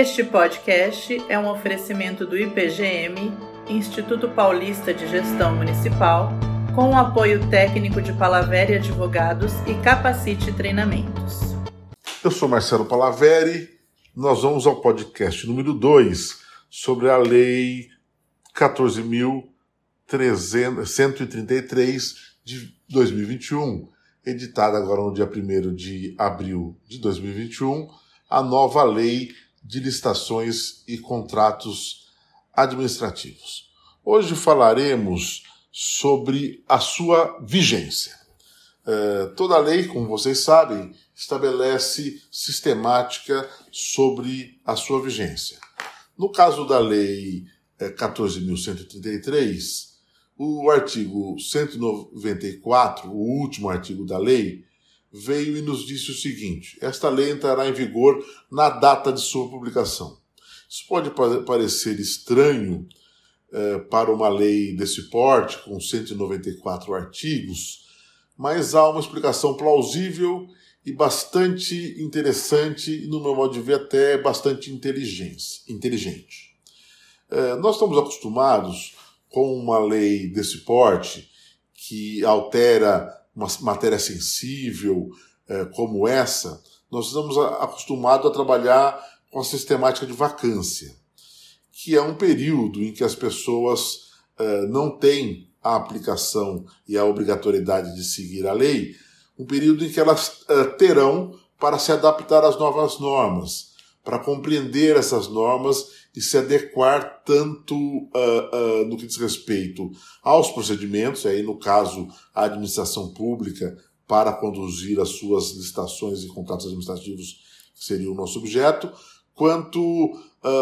Este podcast é um oferecimento do IPGM, Instituto Paulista de Gestão Municipal, com o apoio técnico de Palaveri Advogados e Capacite Treinamentos. Eu sou Marcelo Palaveri, nós vamos ao podcast número 2 sobre a Lei 14.133 de 2021, editada agora no dia 1 de abril de 2021, a nova Lei de Licitações e Contratos Administrativos. Hoje falaremos sobre a sua vigência. É, toda lei, como vocês sabem, estabelece sistemática sobre a sua vigência. No caso da Lei 14.133, é, o artigo 194, o último artigo da lei, veio e nos disse o seguinte: esta lei entrará em vigor na data de sua publicação. Isso pode parecer estranho eh, para uma lei desse porte, com 194 artigos, mas há uma explicação plausível e bastante interessante, e no meu modo de ver, até bastante inteligente. É, nós estamos acostumados com uma lei desse porte que altera uma matéria sensível é, como essa, nós estamos acostumados a trabalhar com a sistemática de vacância, que é um período em que as pessoas é, não têm a aplicação e a obrigatoriedade de seguir a lei, um período em que elas uh, terão para se adaptar às novas normas, para compreender essas normas e se adequar tanto uh, uh, no que diz respeito aos procedimentos, aí no caso a administração pública para conduzir as suas licitações e contratos administrativos, que seria o nosso objeto, quanto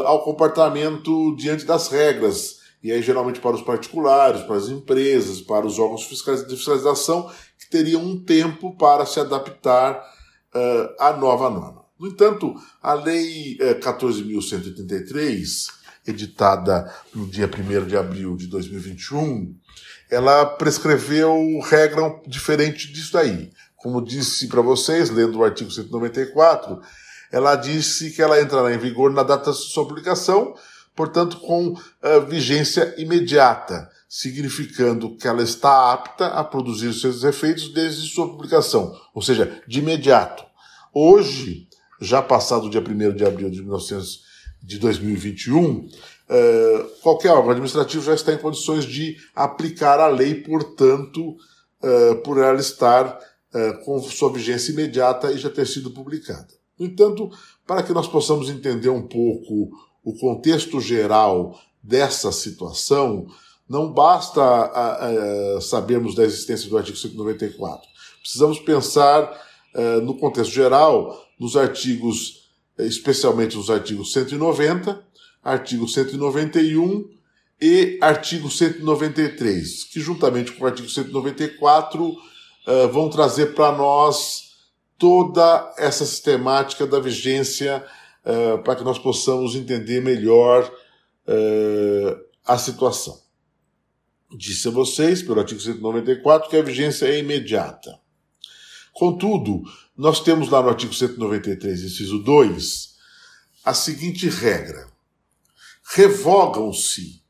ao comportamento diante das regras e aí geralmente para os particulares, para as empresas, para os órgãos fiscais de fiscalização, que teriam um tempo para se adaptar uh, à nova norma. No entanto, a Lei uh, eh, 14.133, editada no dia 1 de abril de 2021, ela prescreveu regra diferente disso aí. Como disse para vocês, lendo o artigo 194, ela disse que ela entrará em vigor na data de sua publicação, portanto, com uh, vigência imediata, significando que ela está apta a produzir seus efeitos desde sua publicação, ou seja, de imediato. Hoje, já passado o dia 1 de abril de, 1900, de 2021, uh, qualquer órgão administrativo já está em condições de aplicar a lei, portanto, uh, por ela estar com sua vigência imediata e já ter sido publicada. No entanto, para que nós possamos entender um pouco o contexto geral dessa situação, não basta a, a, sabermos da existência do artigo 194. Precisamos pensar no contexto geral, nos artigos, especialmente nos artigos 190, artigo 191 e artigo 193, que juntamente com o artigo 194 uh, vão trazer para nós toda essa sistemática da vigência uh, para que nós possamos entender melhor a situação. Disse a vocês, pelo artigo 194, que a vigência é imediata. Contudo, nós temos lá no artigo 193, inciso 2, a seguinte regra: revogam-se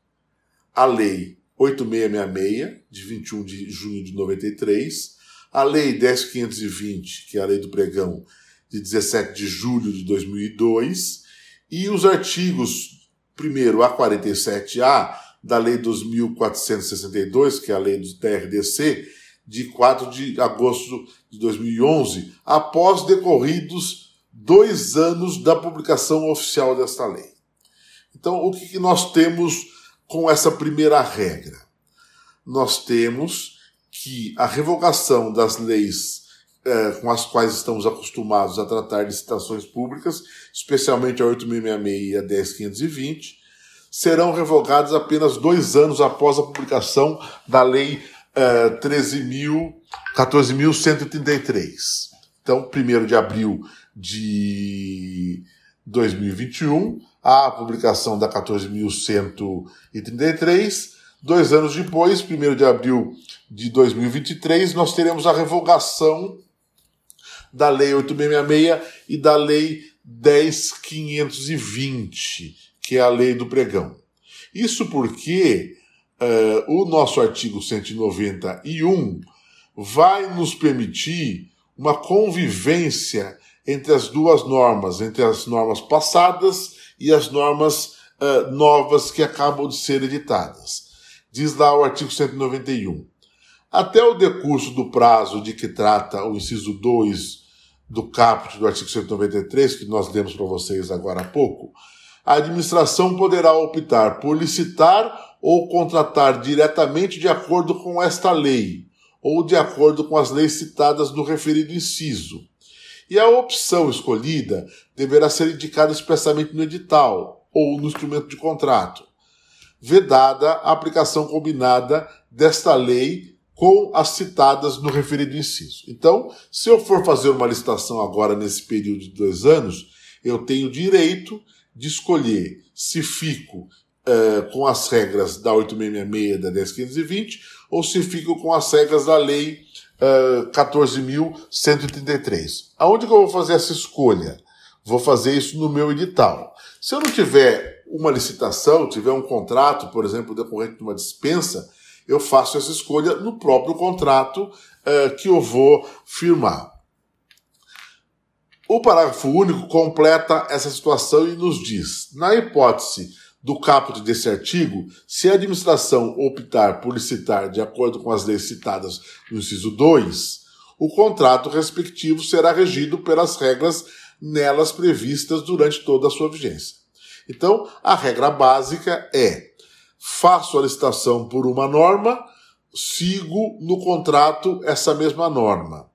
a Lei 8666, de 21 de junho de 93, a Lei 10520, que é a Lei do Pregão, de 17 de julho de 2002, e os artigos, primeiro, a 47A da Lei 2462, que é a lei do TRDC, de 4 de agosto de 2011, após decorridos dois anos da publicação oficial desta lei. Então, o que nós temos com essa primeira regra? Nós temos que a revogação das leis é, com as quais estamos acostumados a tratar licitações públicas, especialmente a 8666 e a 10520, serão revogados apenas dois anos após a publicação da Lei é, 14.133. Então, 1 de abril de 2021, a publicação da 14.133. Dois anos depois, 1 de abril de 2023, nós teremos a revogação da Lei 8666 e da Lei 10520, que é a lei do pregão. Isso porque uh, o nosso artigo 191 vai nos permitir uma convivência entre as duas normas, entre as normas passadas e as normas uh, novas que acabam de ser editadas. Diz lá o artigo 191. Até o decurso do prazo de que trata o inciso 2 do caput do artigo 193, que nós lemos para vocês agora há pouco, a administração poderá optar por licitar ou contratar diretamente de acordo com esta lei, ou de acordo com as leis citadas no referido inciso. E a opção escolhida deverá ser indicada expressamente no edital ou no instrumento de contrato, vedada a aplicação combinada desta lei com as citadas no referido inciso. Então, se eu for fazer uma licitação agora nesse período de dois anos, eu tenho direito de escolher se fico uh, com as regras da 8666 e da 10520 ou se fico com as regras da lei uh, eh, 14.133. Aonde que eu vou fazer essa escolha? Vou fazer isso no meu edital. Se eu não tiver uma licitação, tiver um contrato, por exemplo, decorrente de uma dispensa, eu faço essa escolha no próprio contrato uh, que eu vou firmar. O parágrafo único completa essa situação e nos diz: na hipótese do caput desse artigo, se a administração optar por licitar de acordo com as leis citadas no inciso 2, o contrato respectivo será regido pelas regras nelas previstas durante toda a sua vigência. Então, a regra básica é: faço a licitação por uma norma, sigo no contrato essa mesma norma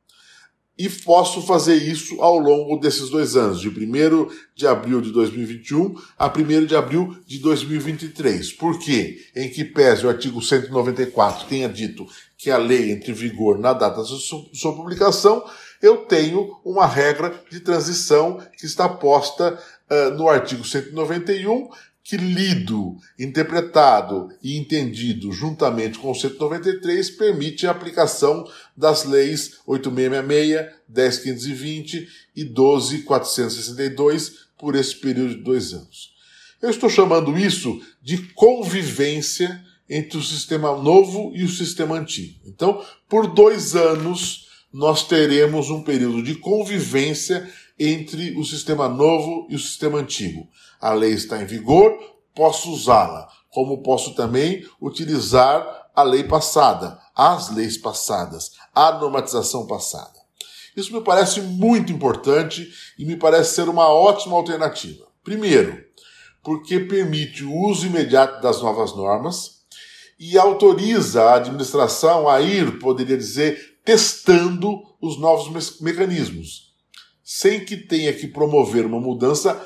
e posso fazer isso ao longo desses dois anos, de 1 de abril de 2021 a 1 de abril de 2023. Por quê? Em que pese o artigo 194 tenha dito que a lei entre em vigor na data de sua publicação, eu tenho uma regra de transição que está posta uh, no artigo 191 que lido, interpretado e entendido juntamente com o 193 permite a aplicação das leis 8666, 10520 e 12462 por esse período de dois anos. Eu estou chamando isso de convivência entre o sistema novo e o sistema antigo. Então, por dois anos, nós teremos um período de convivência entre o sistema novo e o sistema antigo. A lei está em vigor, posso usá-la, como posso também utilizar a lei passada, as leis passadas, a normatização passada. Isso me parece muito importante e me parece ser uma ótima alternativa. Primeiro, porque permite o uso imediato das novas normas e autoriza a administração a ir, poderia dizer, testando os novos mecanismos sem que tenha que promover uma mudança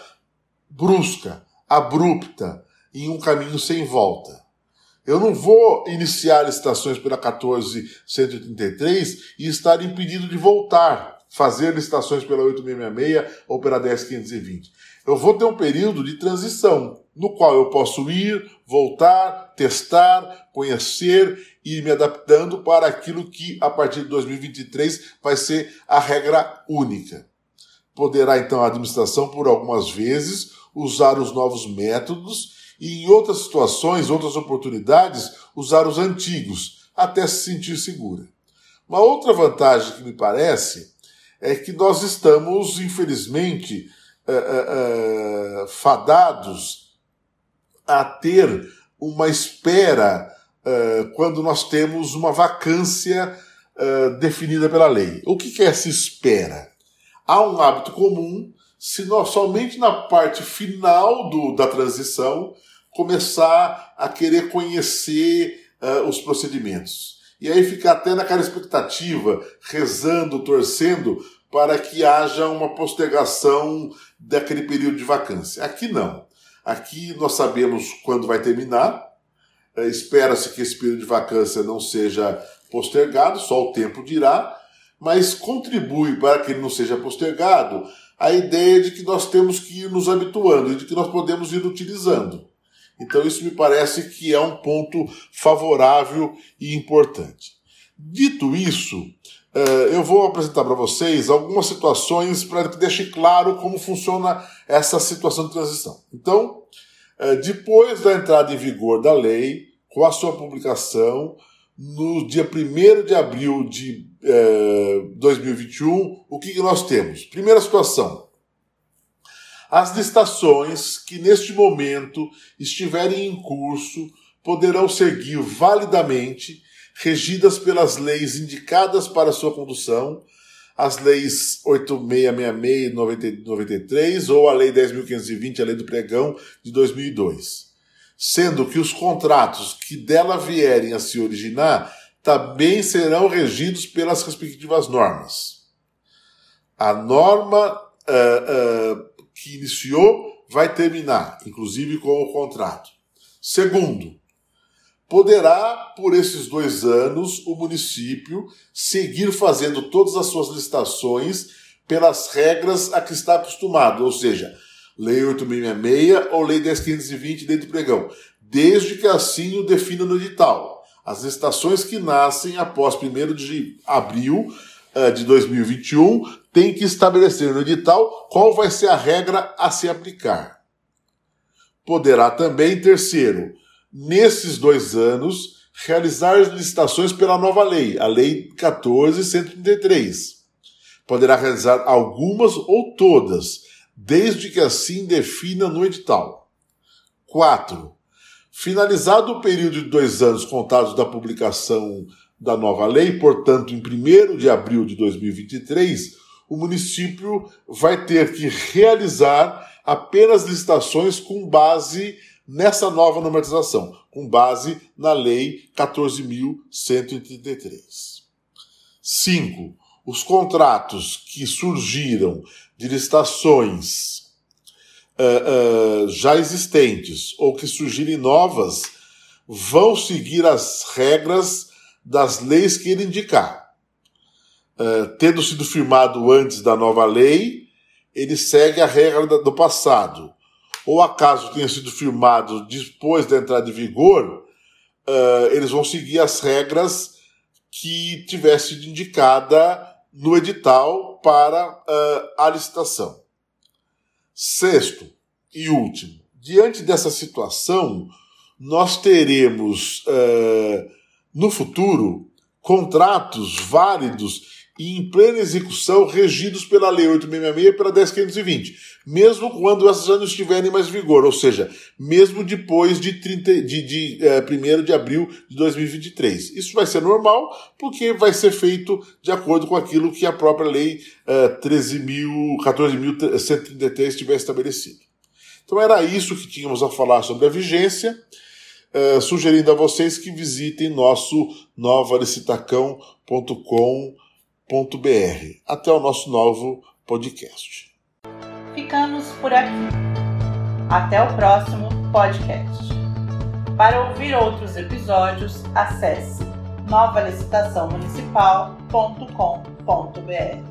brusca, abrupta, em um caminho sem volta. Eu não vou iniciar licitações pela 14133 e estar impedido de voltar, fazer licitações pela 8666 ou pela 10520. Eu vou ter um período de transição, no qual eu posso ir, voltar, testar, conhecer e ir me adaptando para aquilo que, a partir de 2023, vai ser a regra única. Poderá então a administração, por algumas vezes, usar os novos métodos e, em outras situações, outras oportunidades, usar os antigos, até se sentir segura. Uma outra vantagem que me parece é que nós estamos, infelizmente, uh, uh, uh, fadados a ter uma espera quando nós temos uma vacância definida pela lei. O que é essa espera? há um hábito comum se nós somente na parte final do, da transição começar a querer conhecer uh, os procedimentos. E aí ficar até naquela expectativa, rezando, torcendo, para que haja uma postergação daquele período de vacância. Aqui não. Aqui nós sabemos quando vai terminar, uh, espera-se que esse período de vacância não seja postergado, só o tempo dirá, mas contribui para que ele não seja postergado a ideia de que nós temos que ir nos habituando e de que nós podemos ir utilizando. Então, isso me parece que é um ponto favorável e importante. Dito isso, eh, eu vou apresentar para vocês algumas situações para que deixe claro como funciona essa situação de transição. Então, eh, depois da entrada em vigor da lei, com a sua publicação, no dia 1 de abril de 2021, o que, que nós temos? Primeira situação. As licitações que neste momento estiverem em curso poderão seguir validamente regidas pelas leis indicadas para sua condução, as leis 8666 e 93 ou a lei 10.520, a lei do pregão de 2002. Sendo que os contratos que dela vierem a se originar também serão regidos pelas respectivas normas. A norma uh, uh, que iniciou vai terminar, inclusive com o contrato. Segundo, poderá, por esses dois anos, o município seguir fazendo todas as suas licitações pelas regras a que está acostumado, ou seja, Lei 8.666 ou Lei 10.520 dentro do pregão, desde que assim o defina no edital. As licitações que nascem após 1 de abril uh, de 2021 têm que estabelecer no edital qual vai ser a regra a se aplicar. Poderá também, terceiro, nesses dois anos, realizar licitações pela nova lei, a Lei 14.133. Poderá realizar algumas ou todas, desde que assim defina no edital. 4. Finalizado o período de dois anos contados da publicação da nova lei, portanto, em 1 de abril de 2023, o município vai ter que realizar apenas licitações com base nessa nova normatização, com base na Lei 14.133. 5. Os contratos que surgiram de licitações uh, uh, já existentes ou que surgirem novas vão seguir as regras das leis que ele indicar. Uh, tendo sido firmado antes da nova lei, ele segue a regra do passado ou acaso tenha sido firmado depois da entrada em vigor, eles vão seguir as regras que tivesse indicada no edital para uh, a licitação. Sexto e último, diante dessa situação, nós teremos uh, no futuro contratos válidos e em plena execução regidos pela Lei 866 e pela 10520, mesmo quando essas já não estiverem mais em vigor, ou seja, mesmo depois de, 30, de, de é, 1 de abril de 2023. Isso vai ser normal, porque vai ser feito de acordo com aquilo que a própria Lei é, 14.133 tiver estabelecido. Então era isso que tínhamos a falar sobre a vigência. Uh, sugerindo a vocês que visitem nosso novalicitacão.com.br Até o nosso novo podcast. Ficamos por aqui. Até o próximo podcast. Para ouvir outros episódios, acesse novalicitaçãomunicipal.com.br.